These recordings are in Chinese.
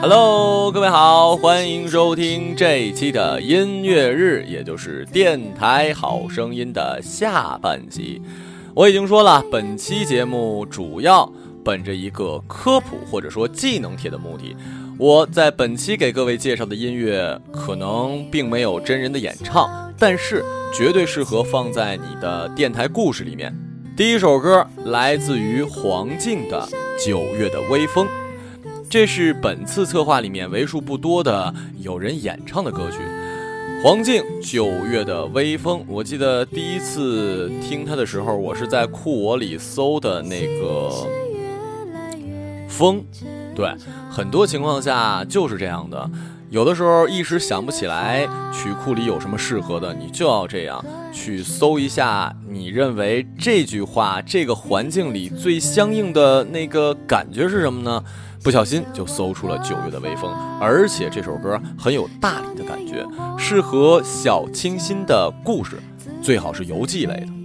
Hello，各位好，欢迎收听这一期的音乐日，也就是电台好声音的下半集。我已经说了，本期节目主要本着一个科普或者说技能帖的目的，我在本期给各位介绍的音乐可能并没有真人的演唱，但是绝对适合放在你的电台故事里面。第一首歌来自于黄静的《九月的微风》。这是本次策划里面为数不多的有人演唱的歌曲，黄静《九月的微风》。我记得第一次听他的时候，我是在酷我里搜的那个“风”，对，很多情况下就是这样的。有的时候一时想不起来曲库里有什么适合的，你就要这样去搜一下，你认为这句话这个环境里最相应的那个感觉是什么呢？不小心就搜出了九月的微风，而且这首歌很有大理的感觉，适合小清新的故事，最好是游记类的。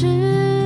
是。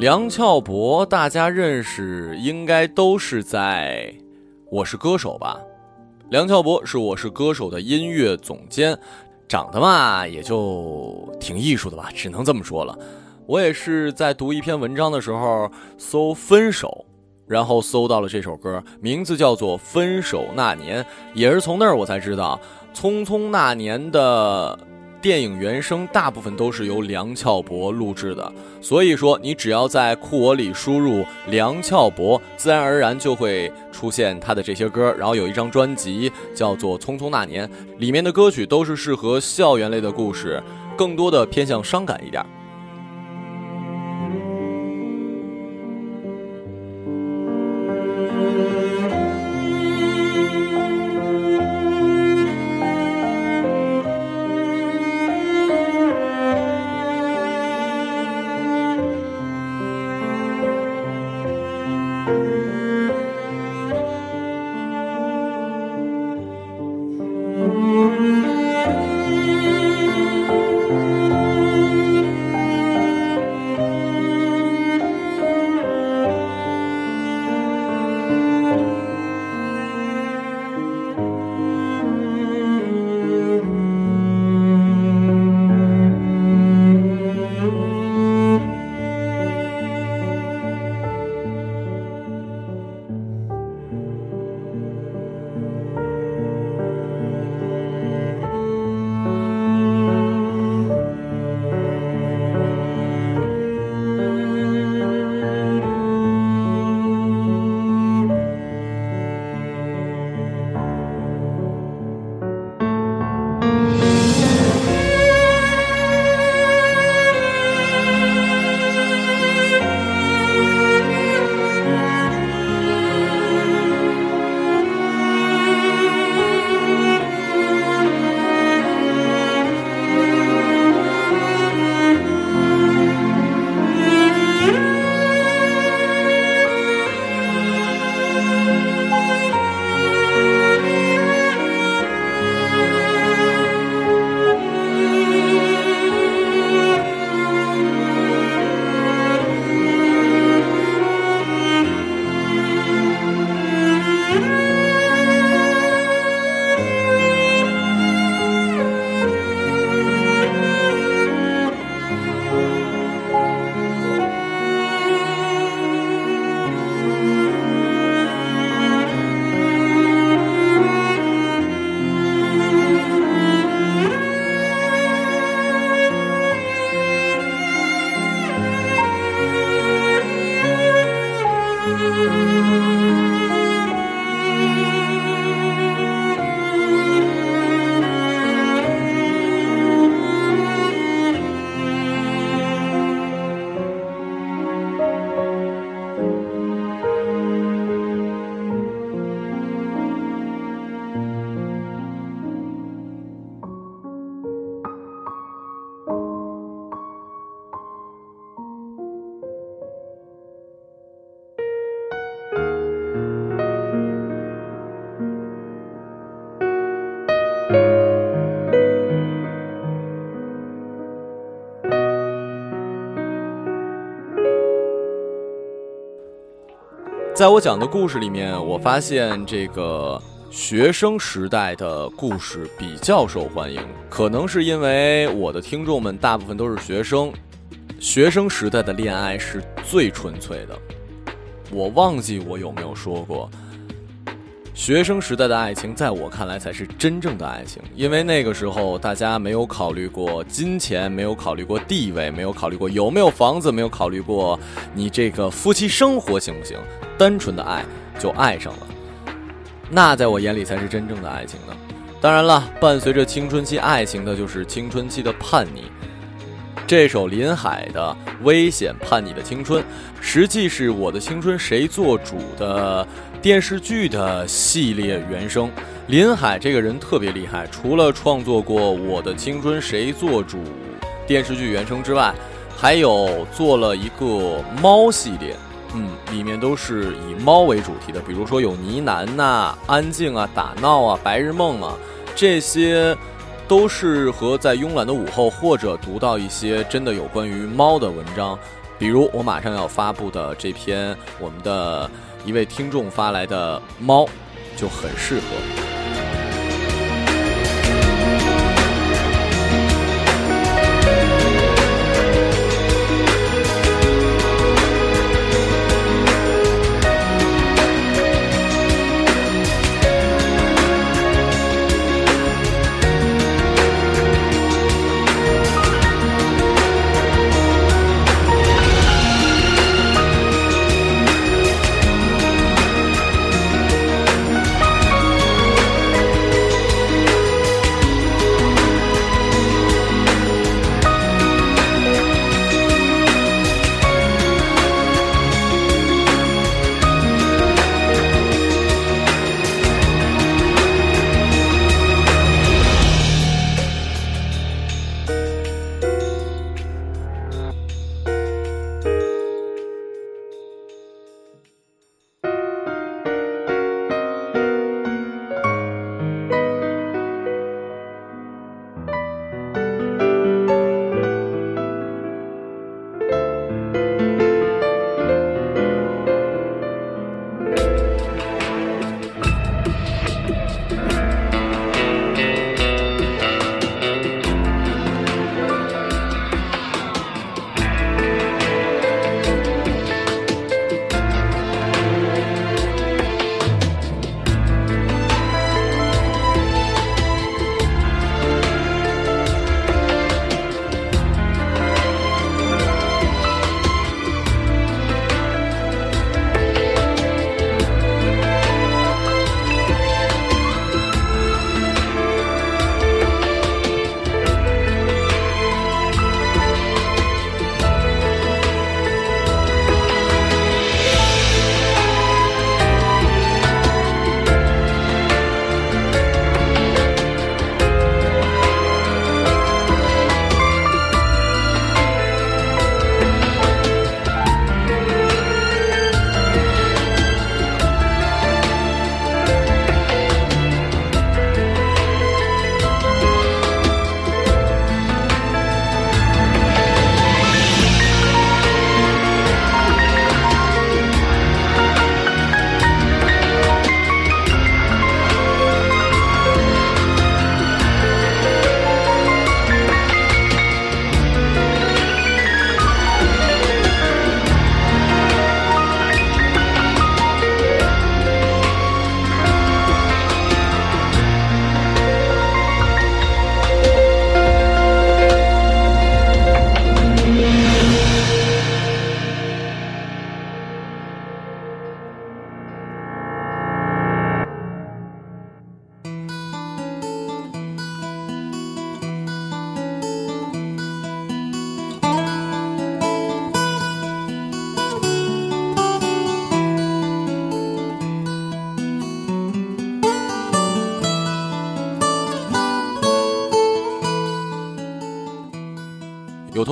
梁翘柏，大家认识应该都是在我是歌手》吧。梁翘柏是《我是歌手》的音乐总监，长得嘛也就挺艺术的吧，只能这么说了。我也是在读一篇文章的时候搜“分手”，然后搜到了这首歌，名字叫做《分手那年》，也是从那儿我才知道《匆匆那年》的。电影原声大部分都是由梁翘柏录制的，所以说你只要在酷我里输入梁翘柏，自然而然就会出现他的这些歌。然后有一张专辑叫做《匆匆那年》，里面的歌曲都是适合校园类的故事，更多的偏向伤感一点。在我讲的故事里面，我发现这个学生时代的故事比较受欢迎，可能是因为我的听众们大部分都是学生，学生时代的恋爱是最纯粹的。我忘记我有没有说过。学生时代的爱情，在我看来才是真正的爱情，因为那个时候大家没有考虑过金钱，没有考虑过地位，没有考虑过有没有房子，没有考虑过你这个夫妻生活行不行，单纯的爱就爱上了，那在我眼里才是真正的爱情呢。当然了，伴随着青春期爱情的就是青春期的叛逆。这首林海的《危险叛逆的青春》，实际是我的青春谁做主的。电视剧的系列原声，林海这个人特别厉害，除了创作过《我的青春谁做主》电视剧原声之外，还有做了一个猫系列，嗯，里面都是以猫为主题的，比如说有呢喃呐、安静啊、打闹啊、白日梦啊，这些都是和在慵懒的午后或者读到一些真的有关于猫的文章，比如我马上要发布的这篇我们的。一位听众发来的猫，就很适合。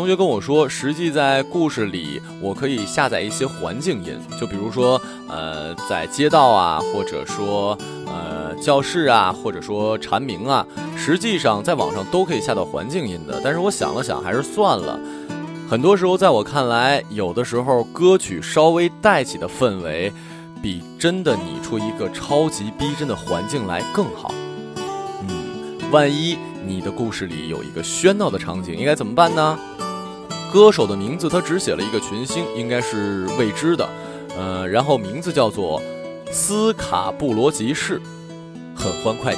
学跟我说，实际在故事里，我可以下载一些环境音，就比如说，呃，在街道啊，或者说，呃，教室啊，或者说蝉鸣啊，实际上在网上都可以下到环境音的。但是我想了想，还是算了。很多时候，在我看来，有的时候歌曲稍微带起的氛围，比真的拟出一个超级逼真的环境来更好。嗯，万一。你的故事里有一个喧闹的场景，应该怎么办呢？歌手的名字他只写了一个群星，应该是未知的。呃，然后名字叫做斯卡布罗集市，很欢快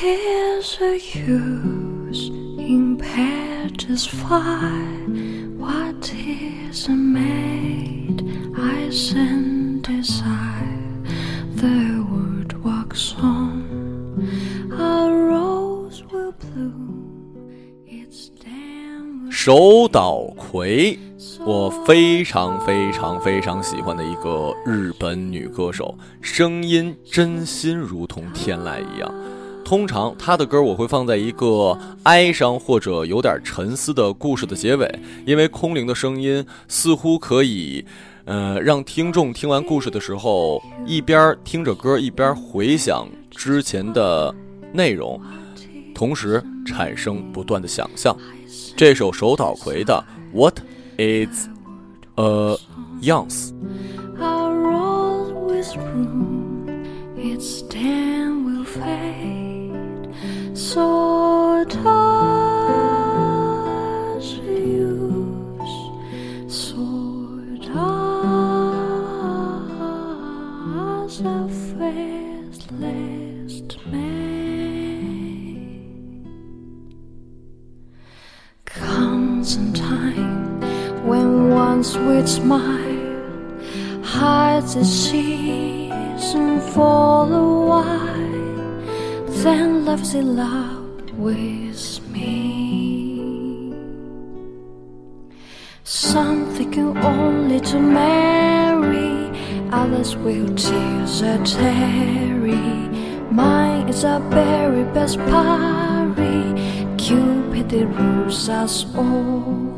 的。What is the use in pages fire? What is a maid I send desire? The word walks on, a rose will bloom. Its will 手岛葵，我非常非常非常喜欢的一个日本女歌手，声音真心如同天籁一样。通常他的歌我会放在一个哀伤或者有点沉思的故事的结尾，因为空灵的声音似乎可以，呃，让听众听完故事的时候一边听着歌一边回想之前的内容，同时产生不断的想象。这首手岛葵的《What Is a Youngs》。A rose with bloom, its stem will fade. Smile hides the season for a while, then loves in love with me. Some thinking only to marry, others will tears a tarry. Mine is a very best party. Cupid rules us all.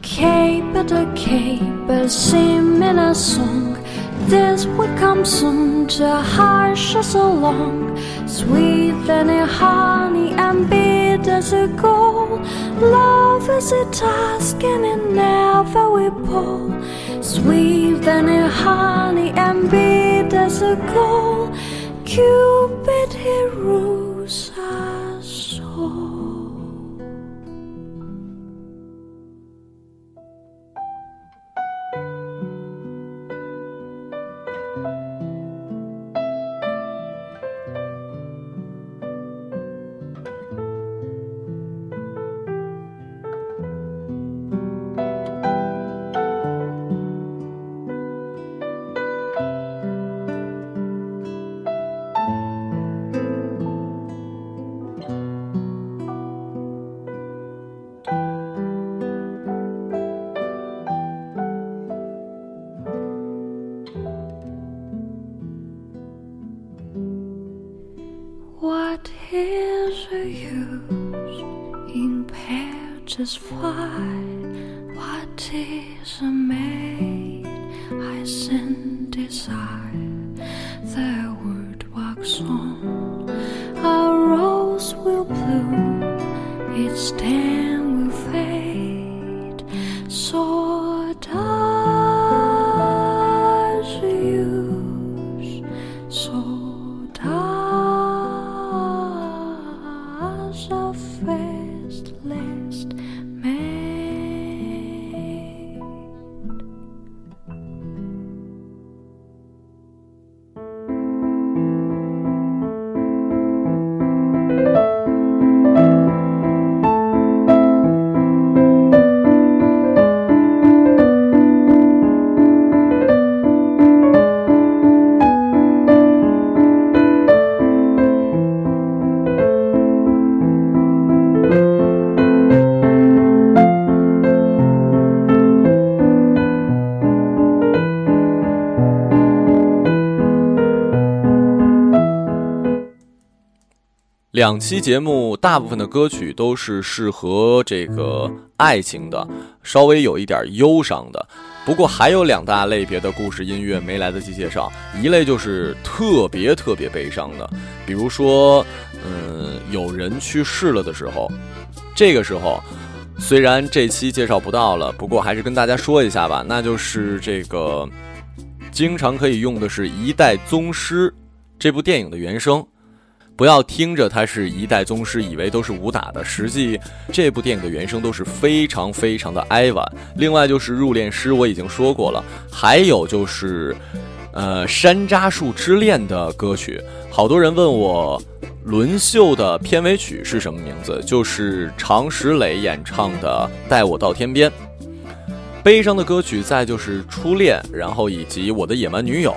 Cape a cape, sing in a song. This will come soon to hush us along. Sweet than a honey and bitter as a gold. Love is a task and it never will pull. Sweet than a honey and bitter as a gold. Cupid he rules why what is a made I sin desire. The word walks on. A rose will bloom. It stands 两期节目大部分的歌曲都是适合这个爱情的，稍微有一点忧伤的。不过还有两大类别的故事音乐没来得及介绍，一类就是特别特别悲伤的，比如说，嗯，有人去世了的时候，这个时候。虽然这期介绍不到了，不过还是跟大家说一下吧，那就是这个经常可以用的是一代宗师这部电影的原声。不要听着它是一代宗师，以为都是武打的，实际这部电影的原声都是非常非常的哀婉。另外就是入殓师，我已经说过了，还有就是呃，《山楂树之恋》的歌曲。好多人问我，《轮秀》的片尾曲是什么名字？就是常石磊演唱的《带我到天边》。悲伤的歌曲，再就是《初恋》，然后以及《我的野蛮女友》。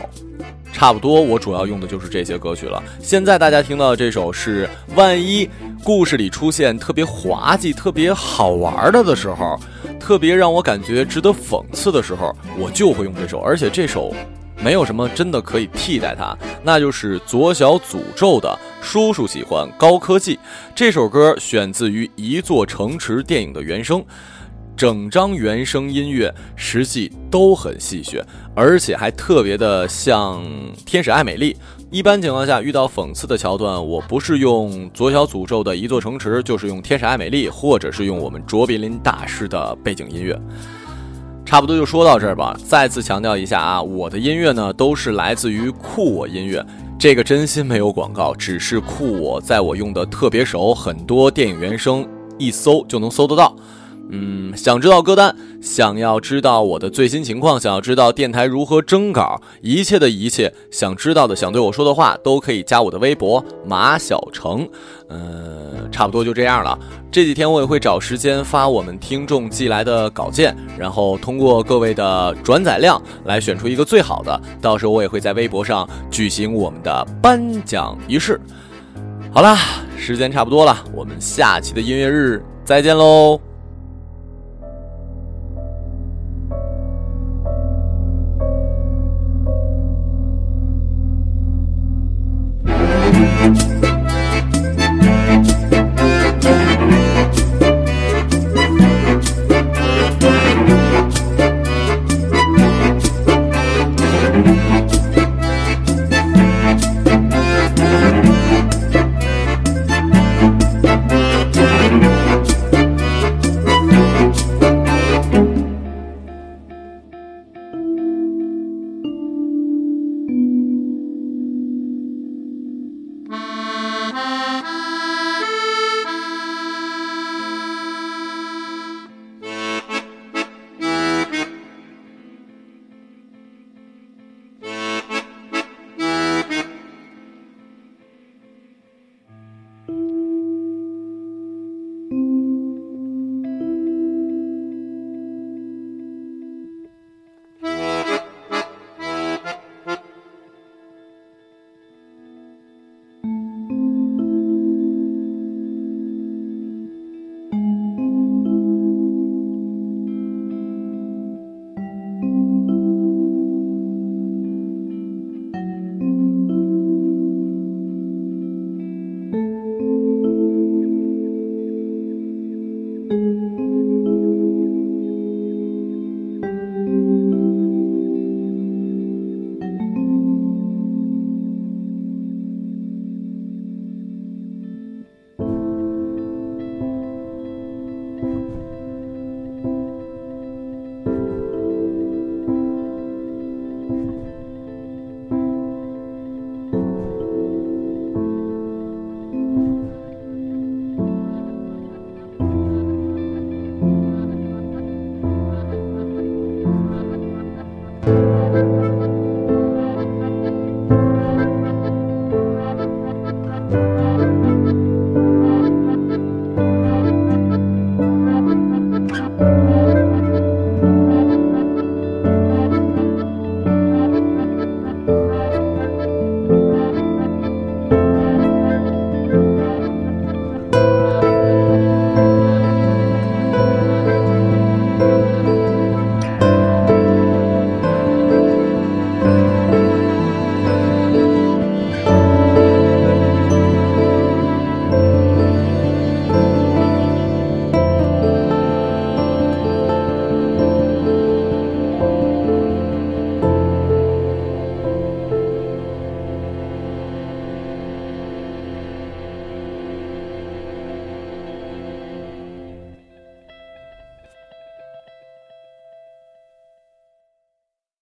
差不多，我主要用的就是这些歌曲了。现在大家听到的这首是，万一故事里出现特别滑稽、特别好玩的的时候，特别让我感觉值得讽刺的时候，我就会用这首。而且这首没有什么真的可以替代它，那就是左小诅咒的《叔叔喜欢高科技》。这首歌选自于《一座城池》电影的原声。整张原声音乐实际都很戏谑，而且还特别的像《天使爱美丽》。一般情况下，遇到讽刺的桥段，我不是用左小诅咒的一座城池，就是用《天使爱美丽》，或者是用我们卓别林大师的背景音乐。差不多就说到这儿吧。再次强调一下啊，我的音乐呢都是来自于酷我音乐，这个真心没有广告，只是酷我在我用的特别熟，很多电影原声一搜就能搜得到。嗯，想知道歌单，想要知道我的最新情况，想要知道电台如何征稿，一切的一切，想知道的，想对我说的话，都可以加我的微博马小成。嗯，差不多就这样了。这几天我也会找时间发我们听众寄来的稿件，然后通过各位的转载量来选出一个最好的。到时候我也会在微博上举行我们的颁奖仪式。好啦，时间差不多了，我们下期的音乐日再见喽。